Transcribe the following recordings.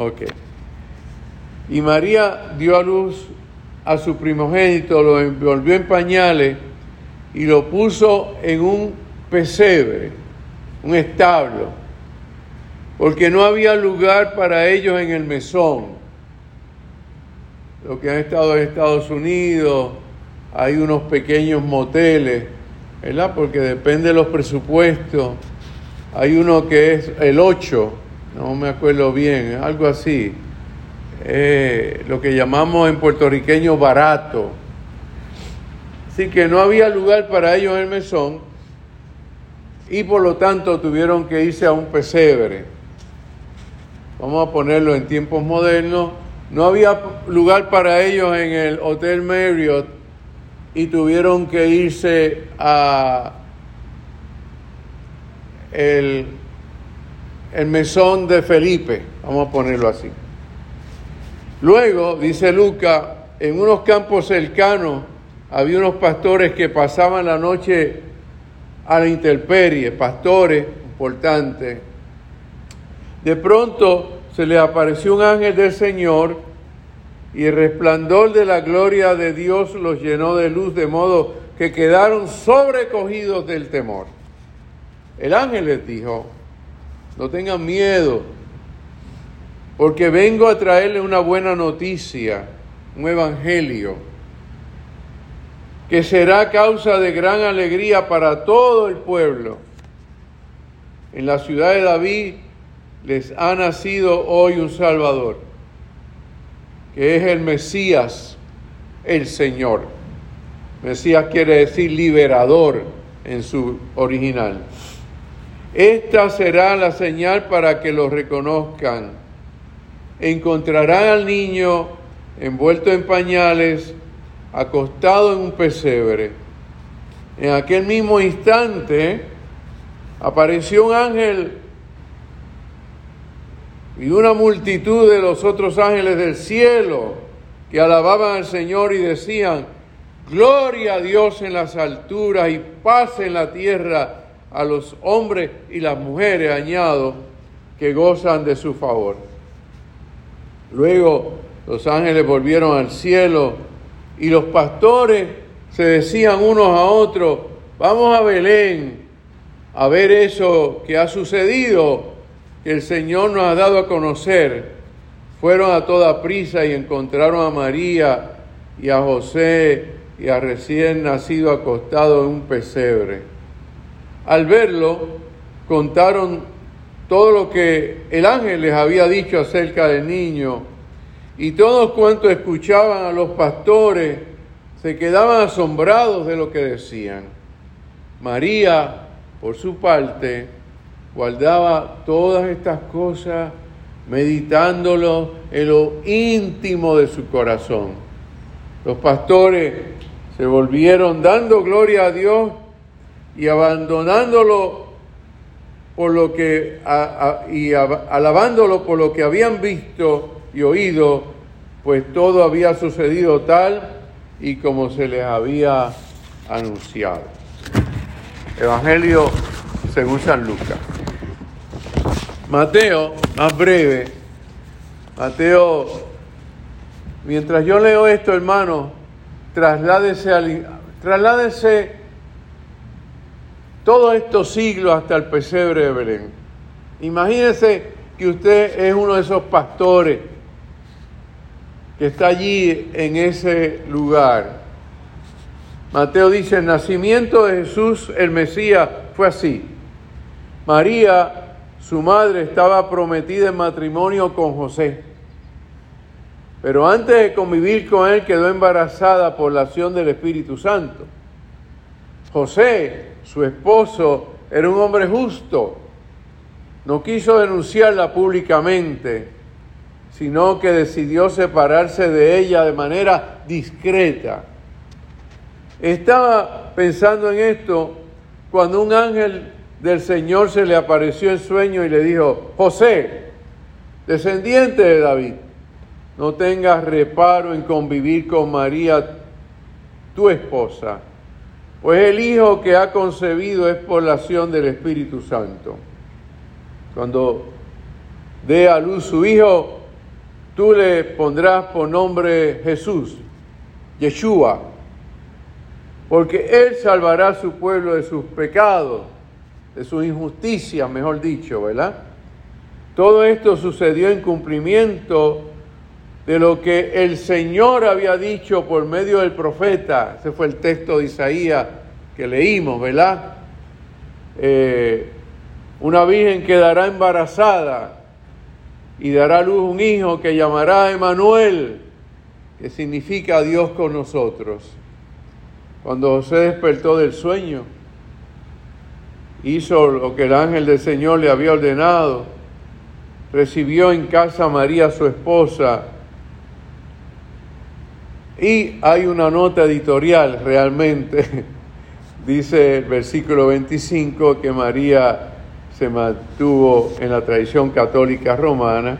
Ok. Y María dio a luz a su primogénito, lo envolvió en pañales y lo puso en un pesebre, un establo, porque no había lugar para ellos en el mesón. Los que han estado en Estados Unidos, hay unos pequeños moteles, ¿verdad? Porque depende de los presupuestos. Hay uno que es el 8, no me acuerdo bien, algo así. Eh, lo que llamamos en puertorriqueño barato. Así que no había lugar para ellos en el mesón y por lo tanto tuvieron que irse a un pesebre. Vamos a ponerlo en tiempos modernos. No había lugar para ellos en el Hotel Marriott y tuvieron que irse a el, el mesón de Felipe, vamos a ponerlo así. Luego, dice Luca, en unos campos cercanos había unos pastores que pasaban la noche a la intemperie, pastores importantes. De pronto se les apareció un ángel del Señor y el resplandor de la gloria de Dios los llenó de luz, de modo que quedaron sobrecogidos del temor. El ángel les dijo, no tengan miedo, porque vengo a traerle una buena noticia, un evangelio, que será causa de gran alegría para todo el pueblo. En la ciudad de David les ha nacido hoy un Salvador, que es el Mesías, el Señor. Mesías quiere decir liberador en su original. Esta será la señal para que lo reconozcan. Encontrarán al niño envuelto en pañales, acostado en un pesebre. En aquel mismo instante apareció un ángel y una multitud de los otros ángeles del cielo que alababan al Señor y decían, Gloria a Dios en las alturas y paz en la tierra a los hombres y las mujeres, añado, que gozan de su favor. Luego los ángeles volvieron al cielo y los pastores se decían unos a otros, vamos a Belén a ver eso que ha sucedido, que el Señor nos ha dado a conocer. Fueron a toda prisa y encontraron a María y a José y a recién nacido acostado en un pesebre. Al verlo, contaron todo lo que el ángel les había dicho acerca del niño, y todos cuantos escuchaban a los pastores se quedaban asombrados de lo que decían. María, por su parte, guardaba todas estas cosas, meditándolo en lo íntimo de su corazón. Los pastores se volvieron dando gloria a Dios y abandonándolo por lo que y alabándolo por lo que habían visto y oído, pues todo había sucedido tal y como se les había anunciado. Evangelio según San Lucas. Mateo, más breve. Mateo, mientras yo leo esto, hermano, trasládese, al, trasládese todos estos siglos hasta el pesebre de Belén. Imagínese que usted es uno de esos pastores que está allí en ese lugar. Mateo dice, el nacimiento de Jesús, el Mesías, fue así. María, su madre, estaba prometida en matrimonio con José. Pero antes de convivir con él quedó embarazada por la acción del Espíritu Santo. José, su esposo, era un hombre justo. No quiso denunciarla públicamente, sino que decidió separarse de ella de manera discreta. Estaba pensando en esto cuando un ángel del Señor se le apareció en sueño y le dijo, José, descendiente de David, no tengas reparo en convivir con María, tu esposa pues el Hijo que ha concebido es por la acción del Espíritu Santo. Cuando dé a luz su Hijo, tú le pondrás por nombre Jesús, Yeshua, porque Él salvará a su pueblo de sus pecados, de sus injusticias, mejor dicho, ¿verdad? Todo esto sucedió en cumplimiento de lo que el Señor había dicho por medio del profeta. Ese fue el texto de Isaías que leímos, ¿verdad? Eh, una virgen quedará embarazada y dará a luz un hijo que llamará Emanuel, que significa Dios con nosotros. Cuando José despertó del sueño, hizo lo que el ángel del Señor le había ordenado, recibió en casa a María su esposa, y hay una nota editorial realmente, dice el versículo 25, que María se mantuvo en la tradición católica romana,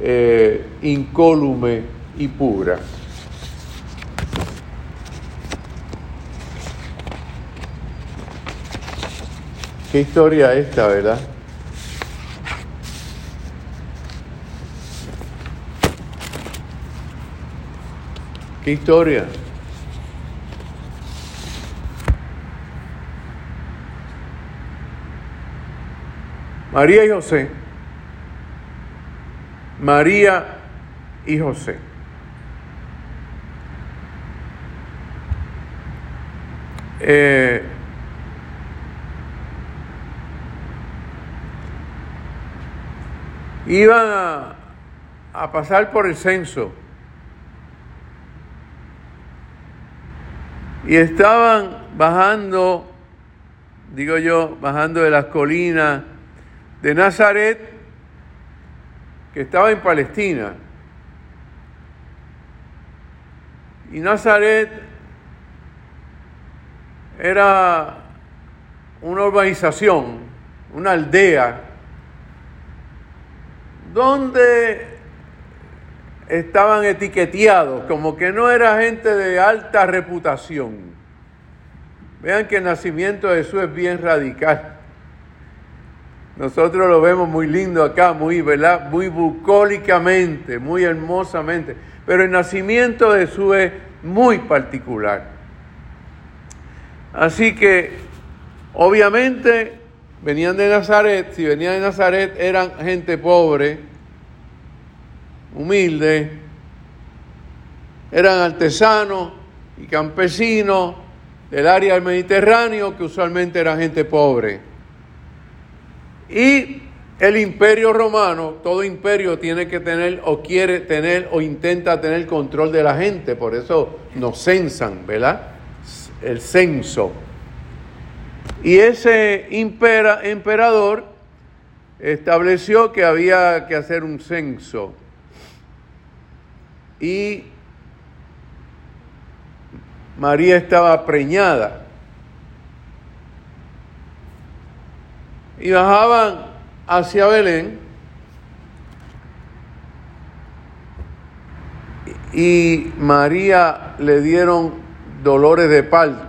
eh, incólume y pura. Qué historia esta, ¿verdad? ¿Qué historia? María y José. María y José. Eh, iban a, pasar por el censo y estaban bajando, digo yo, bajando de las colinas de Nazaret, que estaba en Palestina. Y Nazaret era una urbanización, una aldea donde estaban etiqueteados como que no era gente de alta reputación. Vean que el nacimiento de Jesús es bien radical. Nosotros lo vemos muy lindo acá, muy, ¿verdad? Muy bucólicamente, muy hermosamente. Pero el nacimiento de Jesús es muy particular. Así que, obviamente, venían de Nazaret, si venían de Nazaret eran gente pobre, humilde, eran artesanos y campesinos del área del Mediterráneo que usualmente eran gente pobre. Y el imperio romano, todo imperio tiene que tener o quiere tener o intenta tener control de la gente, por eso nos censan, ¿verdad? El censo. Y ese emperador estableció que había que hacer un censo. Y María estaba preñada. Y bajaban hacia Belén. Y María le dieron dolores de parto.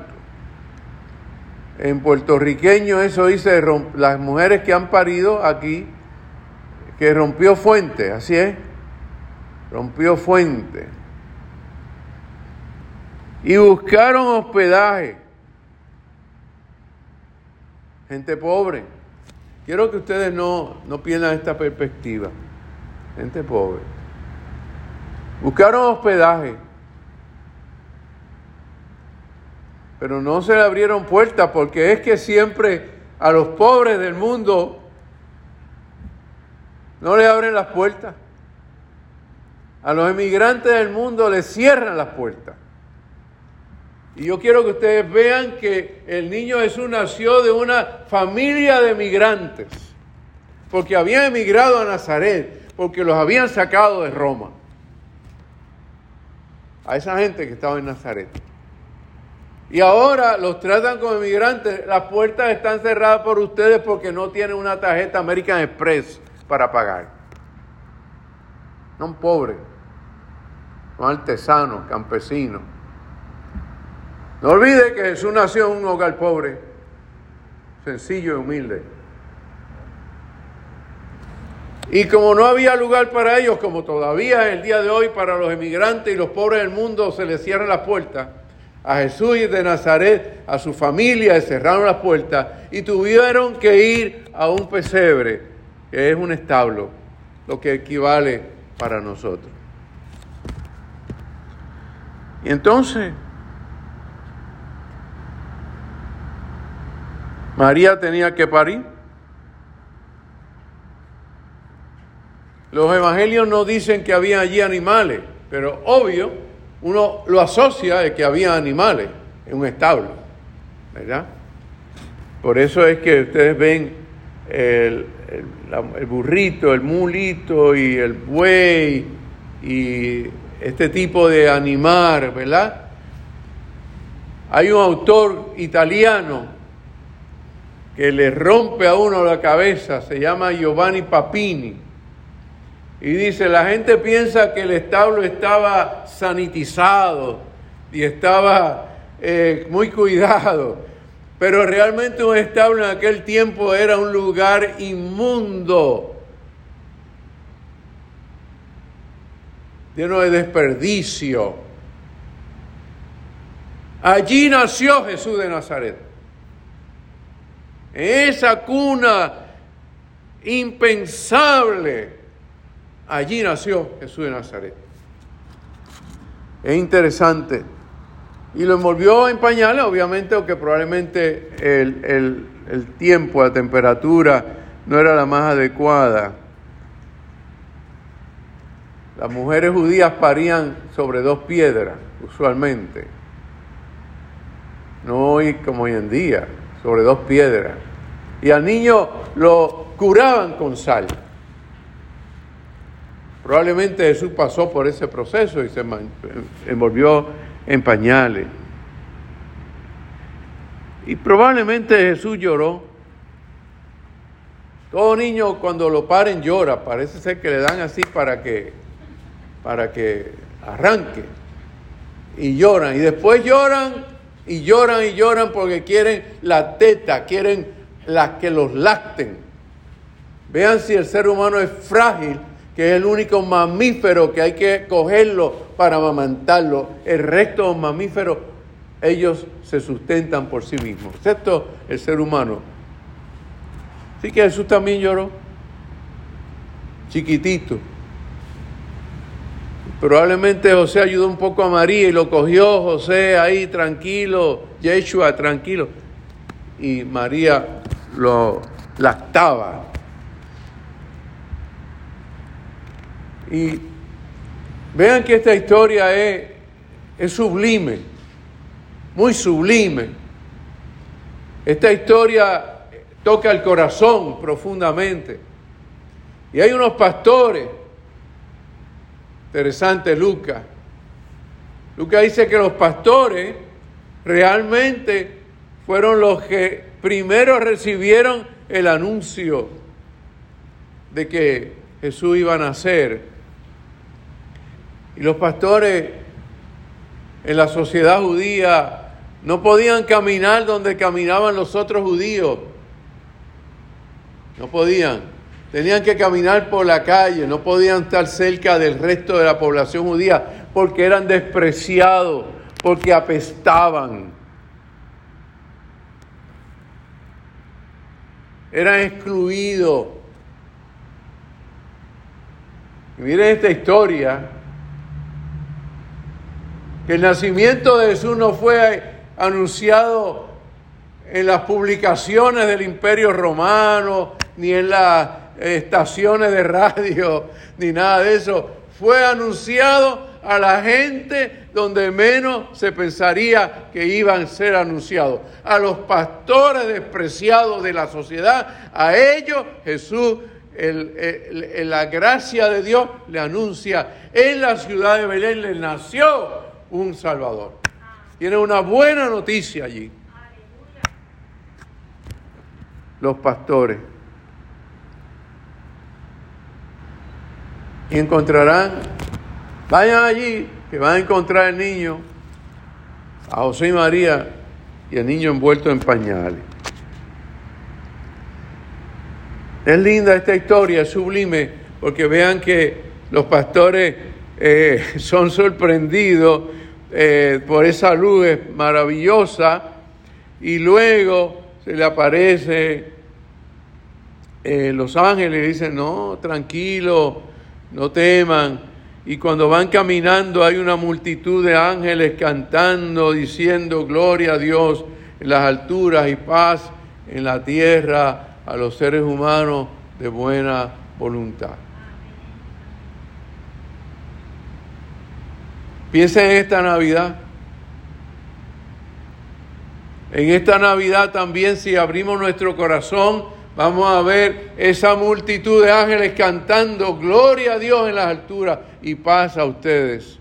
En puertorriqueño eso dice las mujeres que han parido aquí, que rompió fuente, así es, rompió fuente. Y buscaron hospedaje. Gente pobre. Quiero que ustedes no, no pierdan esta perspectiva. Gente pobre. Buscaron hospedaje. pero no se le abrieron puertas porque es que siempre a los pobres del mundo no le abren las puertas. A los emigrantes del mundo les cierran las puertas. Y yo quiero que ustedes vean que el niño Jesús nació de una familia de emigrantes, porque habían emigrado a Nazaret, porque los habían sacado de Roma. A esa gente que estaba en Nazaret. Y ahora los tratan como inmigrantes. Las puertas están cerradas por ustedes porque no tienen una tarjeta American Express para pagar. Son pobres, son artesanos, campesinos. No olvide que Jesús nació en un hogar pobre, sencillo y humilde. Y como no había lugar para ellos, como todavía en el día de hoy para los emigrantes y los pobres del mundo se les cierran las puertas, a Jesús y de Nazaret, a su familia, le cerraron las puertas y tuvieron que ir a un pesebre, que es un establo, lo que equivale para nosotros. Y entonces, María tenía que parir. Los evangelios no dicen que había allí animales, pero obvio, uno lo asocia de que había animales en un establo, ¿verdad? Por eso es que ustedes ven el, el burrito, el mulito y el buey y este tipo de animar, ¿verdad? Hay un autor italiano que le rompe a uno la cabeza, se llama Giovanni Papini, y dice, la gente piensa que el establo estaba sanitizado y estaba eh, muy cuidado, pero realmente un establo en aquel tiempo era un lugar inmundo lleno de desperdicio. Allí nació Jesús de Nazaret. En esa cuna impensable, allí nació Jesús de Nazaret. Es interesante. Y lo envolvió en pañales, obviamente, aunque probablemente el, el tiempo, la temperatura no era la más adecuada. Las mujeres judías parían sobre dos piedras, usualmente. No hoy como hoy en día, sobre dos piedras. Y al niño lo curaban con sal. Probablemente Jesús pasó por ese proceso y se envolvió en pañales. Y probablemente Jesús lloró. Todo niño cuando lo paren llora. Parece ser que le dan así para que para que arranque. Y lloran, y después lloran, y lloran y lloran porque quieren la teta, quieren las que los lacten. Vean si el ser humano es frágil, que es el único mamífero que hay que cogerlo para amamantarlo. El resto de los mamíferos, ellos se sustentan por sí mismos, excepto el ser humano. Así que Jesús también lloró, chiquitito. Probablemente José ayudó un poco a María y lo cogió José ahí tranquilo, Yeshua tranquilo. Y María lo lactaba. Y vean que esta historia es, es sublime, muy sublime. Esta historia toca el corazón profundamente. Y hay unos pastores Interesante Lucas. Lucas dice que los pastores realmente fueron los que primero recibieron el anuncio de que Jesús iba a nacer. Y los pastores en la sociedad judía no podían caminar donde caminaban los otros judíos. No podían. Tenían que caminar por la calle, no podían estar cerca del resto de la población judía porque eran despreciados, porque apestaban. Eran excluidos. Y miren esta historia, que el nacimiento de Jesús no fue anunciado en las publicaciones del imperio romano, ni en la estaciones de radio ni nada de eso. Fue anunciado a la gente donde menos se pensaría que iban a ser anunciados. A los pastores despreciados de la sociedad, a ellos Jesús, la gracia de Dios le anuncia, en la ciudad de Belén le nació un Salvador. Tiene una buena noticia allí. Los pastores. Y encontrarán, vayan allí, que van a encontrar el niño, a José y María y el niño envuelto en pañales. Es linda esta historia, es sublime, porque vean que los pastores eh, son sorprendidos eh, por esa luz maravillosa y luego se le aparece eh, los ángeles y dicen, no, tranquilo, no teman. Y cuando van caminando hay una multitud de ángeles cantando, diciendo, gloria a Dios en las alturas y paz en la tierra a los seres humanos de buena voluntad. Piensa en esta Navidad. En esta Navidad también si abrimos nuestro corazón, vamos a ver esa multitud de ángeles cantando gloria a Dios en las alturas y paz a ustedes,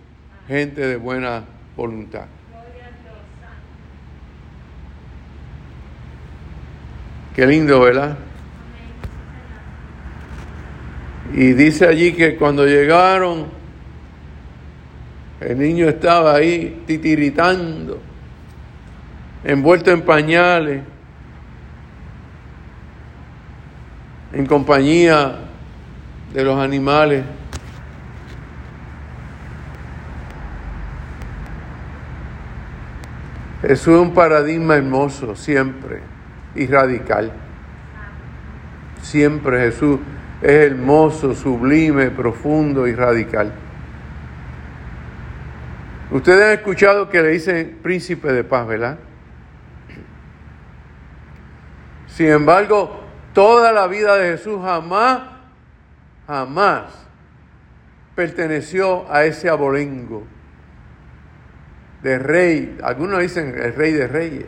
gente de buena voluntad. Qué lindo, ¿verdad? Y dice allí que cuando llegaron el niño estaba ahí titiritando, envuelto en pañales, en compañía de los animales. Jesús es un paradigma hermoso, siempre, y radical. Siempre Jesús es hermoso, sublime, profundo y radical. Ustedes han escuchado que le dicen príncipe de paz, ¿verdad? Sin embargo, toda la vida de Jesús jamás, jamás perteneció a ese abolengo de rey. Algunos dicen el rey de reyes.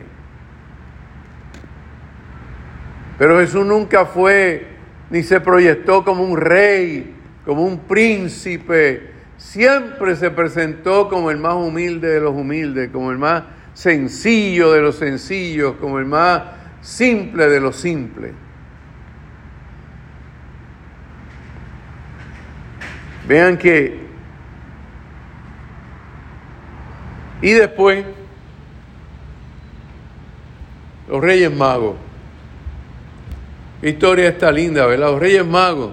Pero Jesús nunca fue ni se proyectó como un rey, como un príncipe, siempre se presentó como el más humilde de los humildes, como el más sencillo de los sencillos, como el más simple de los simples. Vean que... Y después, los Reyes Magos. historia está linda, ¿verdad? Los Reyes Magos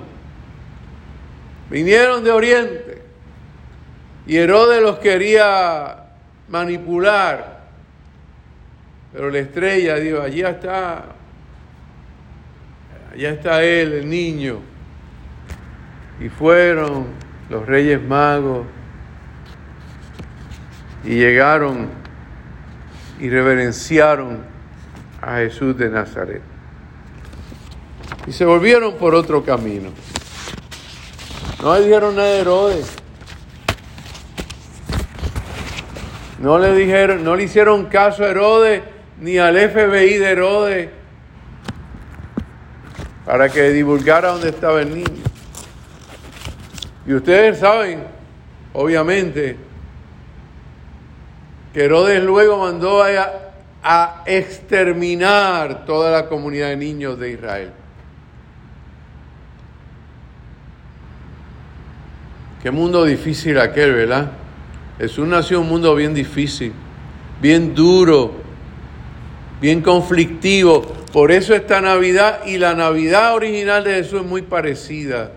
vinieron de Oriente y Herodes los quería manipular. Pero la estrella dijo, allí está, allá está él, el niño. Y fueron los reyes magos y llegaron y reverenciaron a Jesús de Nazaret. Y se volvieron por otro camino. No dijeron nada de Herodes. No le dijeron, no le hicieron caso a Herodes ni al FBI de Herodes para que divulgara dónde estaba el niño. Y ustedes saben, obviamente, que Herodes luego mandó a, a exterminar toda la comunidad de niños de Israel. Qué mundo difícil aquel, ¿verdad? Jesús nació en un mundo bien difícil, bien duro, bien conflictivo. Por eso esta Navidad y la Navidad original de Jesús es muy parecida.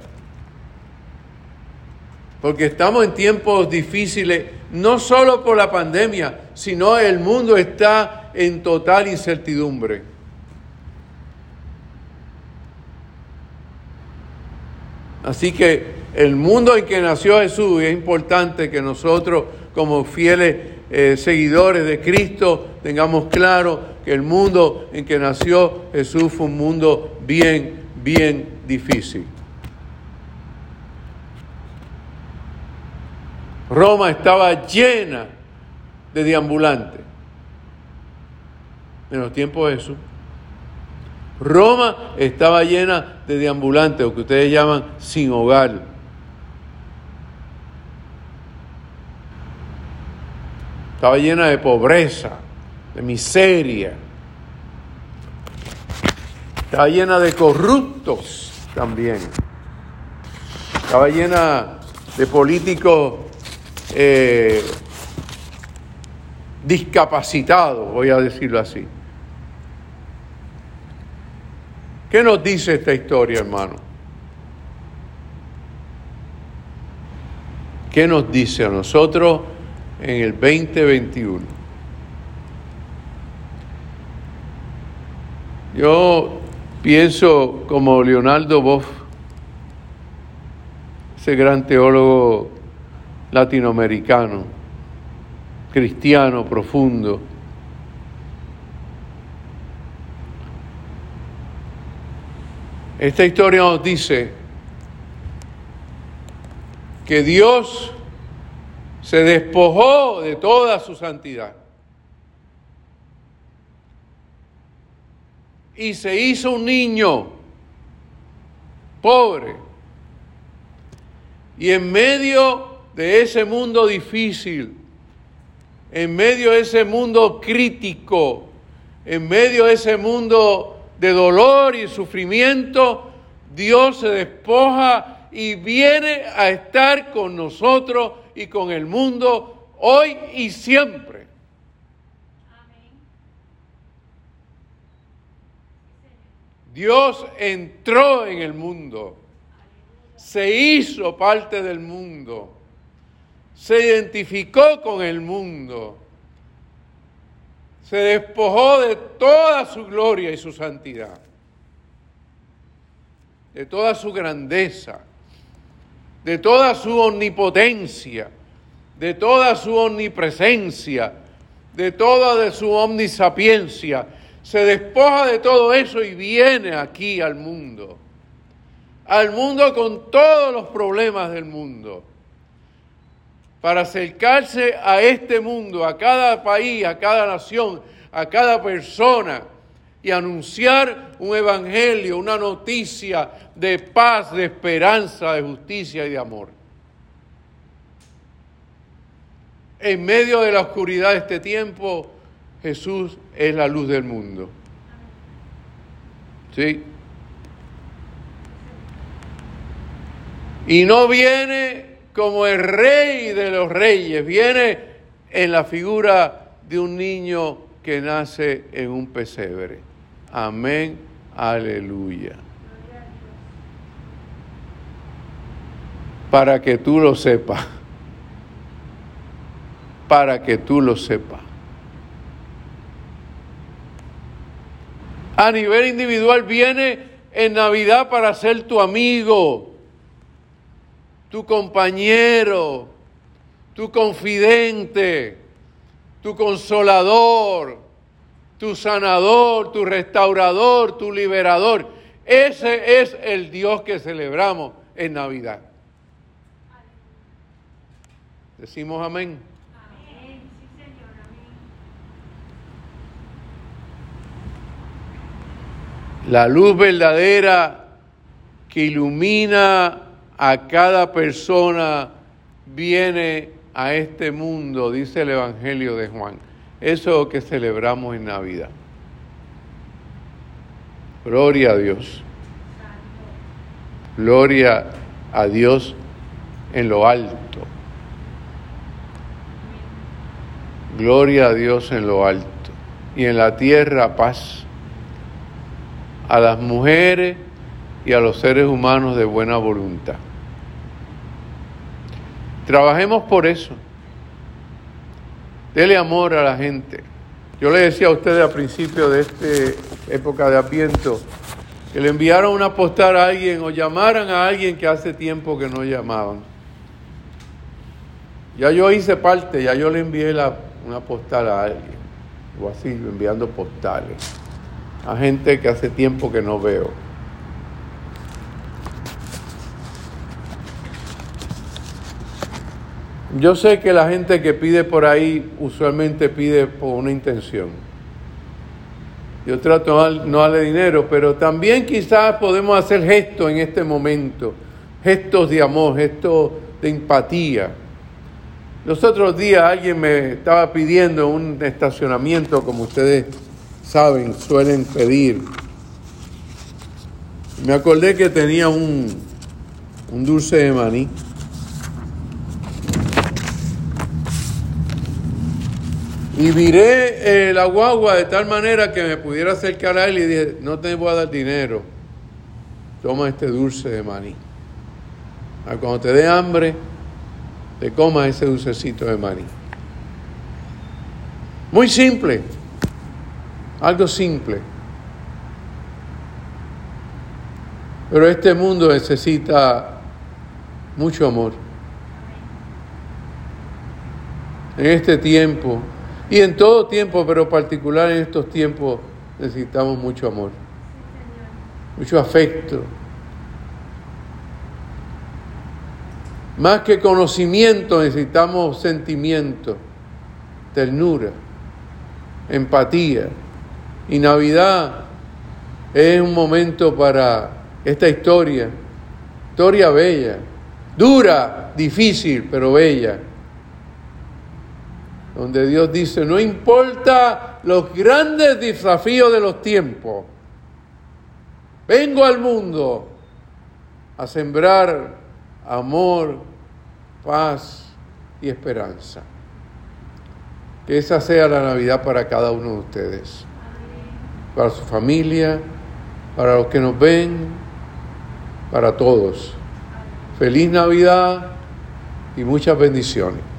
Porque estamos en tiempos difíciles, no solo por la pandemia, sino el mundo está en total incertidumbre. Así que el mundo en que nació Jesús, es importante que nosotros como fieles eh, seguidores de Cristo tengamos claro que el mundo en que nació Jesús fue un mundo bien, bien difícil. Roma estaba llena de deambulantes en los tiempos de Jesús. Roma estaba llena de deambulantes, o que ustedes llaman sin hogar. Estaba llena de pobreza, de miseria. Estaba llena de corruptos también. Estaba llena de políticos eh, discapacitados, voy a decirlo así. ¿Qué nos dice esta historia, hermano? ¿Qué nos dice a nosotros en el 2021? Yo pienso como Leonardo Boff, ese gran teólogo latinoamericano, cristiano profundo. Esta historia nos dice que Dios se despojó de toda su santidad y se hizo un niño pobre. Y en medio de ese mundo difícil, en medio de ese mundo crítico, en medio de ese mundo de dolor y sufrimiento, Dios se despoja y viene a estar con nosotros y con el mundo hoy y siempre. Dios entró en el mundo, se hizo parte del mundo, se identificó con el mundo, se despojó de toda su gloria y su santidad, de toda su grandeza de toda su omnipotencia, de toda su omnipresencia, de toda su omnisapiencia. Se despoja de todo eso y viene aquí al mundo. Al mundo con todos los problemas del mundo. Para acercarse a este mundo, a cada país, a cada nación, a cada persona y anunciar un evangelio, una noticia de paz, de esperanza, de justicia y de amor. En medio de la oscuridad de este tiempo, Jesús es la luz del mundo. ¿Sí? Y no viene como el rey de los reyes, viene en la figura de un niño que nace en un pesebre. Amén, aleluya. para que tú lo sepas. Para que tú lo sepas. A nivel individual viene en Navidad para ser tu amigo, tu compañero, tu confidente, tu consolador, tu sanador, tu restaurador, tu liberador. Ese es el Dios que celebramos en Navidad. Decimos amén. Amén. Sí, Señor. Amén. La luz verdadera que ilumina a cada persona viene a este mundo, dice el Evangelio de Juan. Eso es lo que celebramos en Navidad. Gloria a Dios. Gloria a Dios en lo alto. Gloria a Dios en lo alto y en la tierra paz a las mujeres y a los seres humanos de buena voluntad. Trabajemos por eso. Dele amor a la gente. Yo le decía a ustedes al principio de esta época de Adviento que le enviaron una postal a alguien o llamaran a alguien que hace tiempo que no llamaban. Ya yo hice parte, ya yo le envié una postal a alguien, o así, enviando postales a gente que hace tiempo que no veo. Yo sé que la gente que pide por ahí usualmente pide por una intención. Yo trato no darle dinero, pero también quizás podemos hacer gestos en este momento, gestos de amor, gestos de empatía. Los otros días alguien me estaba pidiendo un estacionamiento, como ustedes saben, suelen pedir. Me acordé que tenía un, un dulce de maní. Y viré eh, la guagua de tal manera que me pudiera acercar a él y dije, no te voy a dar dinero, toma este dulce de maní. Cuando te dé hambre, te comas ese dulcecito de maní. Muy simple, algo simple. Pero este mundo necesita mucho amor. En este tiempo, y en todo tiempo, pero particular en estos tiempos, necesitamos mucho amor, mucho afecto. Más que conocimiento, necesitamos sentimiento, ternura, empatía. Y Navidad es un momento para esta historia, historia bella, dura, difícil, pero bella donde Dios dice, no importa los grandes desafíos de los tiempos, vengo al mundo a sembrar amor, paz y esperanza. Que esa sea la Navidad para cada uno de ustedes, para su familia, para los que nos ven, para todos. Feliz Navidad y muchas bendiciones.